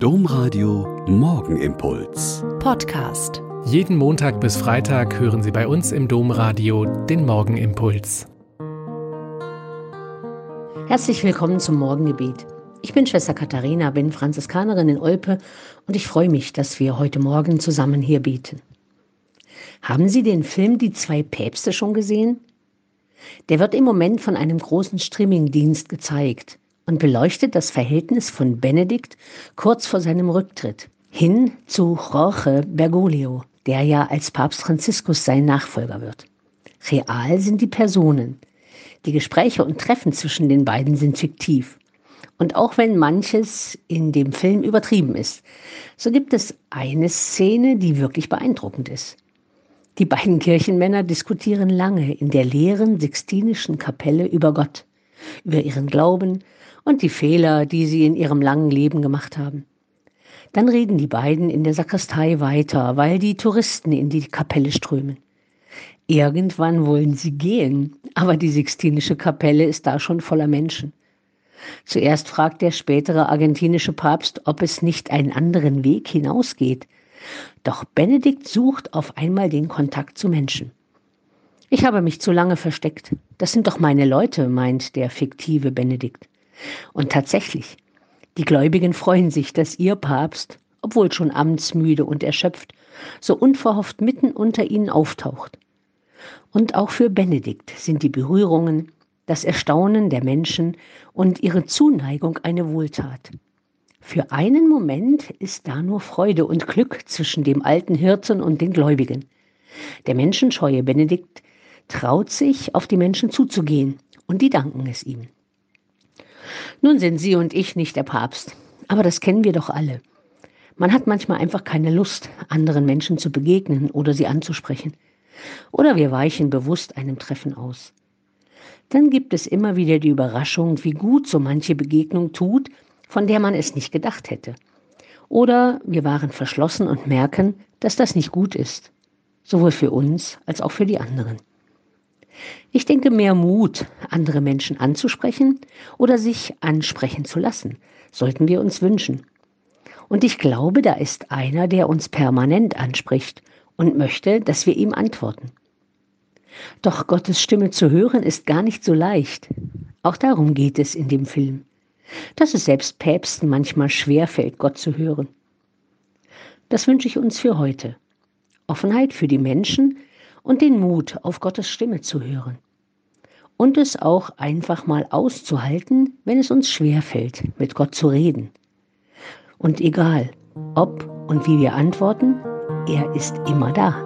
Domradio Morgenimpuls. Podcast. Jeden Montag bis Freitag hören Sie bei uns im Domradio den Morgenimpuls. Herzlich willkommen zum Morgengebet. Ich bin Schwester Katharina, bin Franziskanerin in Olpe und ich freue mich, dass wir heute Morgen zusammen hier beten. Haben Sie den Film Die zwei Päpste schon gesehen? Der wird im Moment von einem großen Streamingdienst gezeigt und beleuchtet das Verhältnis von Benedikt kurz vor seinem Rücktritt hin zu Jorge Bergoglio, der ja als Papst Franziskus sein Nachfolger wird. Real sind die Personen. Die Gespräche und Treffen zwischen den beiden sind fiktiv. Und auch wenn manches in dem Film übertrieben ist, so gibt es eine Szene, die wirklich beeindruckend ist. Die beiden Kirchenmänner diskutieren lange in der leeren Sixtinischen Kapelle über Gott, über ihren Glauben und die Fehler, die sie in ihrem langen Leben gemacht haben. Dann reden die beiden in der Sakristei weiter, weil die Touristen in die Kapelle strömen. Irgendwann wollen sie gehen, aber die Sixtinische Kapelle ist da schon voller Menschen. Zuerst fragt der spätere argentinische Papst, ob es nicht einen anderen Weg hinausgeht, doch Benedikt sucht auf einmal den Kontakt zu Menschen. Ich habe mich zu lange versteckt. Das sind doch meine Leute, meint der fiktive Benedikt. Und tatsächlich, die Gläubigen freuen sich, dass ihr Papst, obwohl schon amtsmüde und erschöpft, so unverhofft mitten unter ihnen auftaucht. Und auch für Benedikt sind die Berührungen, das Erstaunen der Menschen und ihre Zuneigung eine Wohltat. Für einen Moment ist da nur Freude und Glück zwischen dem alten Hirten und den Gläubigen. Der menschenscheue Benedikt traut sich, auf die Menschen zuzugehen, und die danken es ihm. Nun sind Sie und ich nicht der Papst, aber das kennen wir doch alle. Man hat manchmal einfach keine Lust, anderen Menschen zu begegnen oder sie anzusprechen. Oder wir weichen bewusst einem Treffen aus. Dann gibt es immer wieder die Überraschung, wie gut so manche Begegnung tut, von der man es nicht gedacht hätte. Oder wir waren verschlossen und merken, dass das nicht gut ist, sowohl für uns als auch für die anderen. Ich denke, mehr Mut, andere Menschen anzusprechen oder sich ansprechen zu lassen, sollten wir uns wünschen. Und ich glaube, da ist einer, der uns permanent anspricht und möchte, dass wir ihm antworten. Doch Gottes Stimme zu hören ist gar nicht so leicht. Auch darum geht es in dem Film dass es selbst Päpsten manchmal schwerfällt, Gott zu hören. Das wünsche ich uns für heute. Offenheit für die Menschen und den Mut, auf Gottes Stimme zu hören. Und es auch einfach mal auszuhalten, wenn es uns schwerfällt, mit Gott zu reden. Und egal, ob und wie wir antworten, er ist immer da.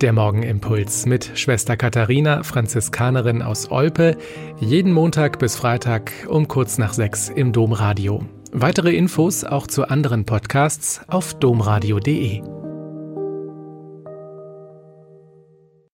Der Morgenimpuls mit Schwester Katharina, Franziskanerin aus Olpe, jeden Montag bis Freitag um kurz nach sechs im Domradio. Weitere Infos auch zu anderen Podcasts auf domradio.de.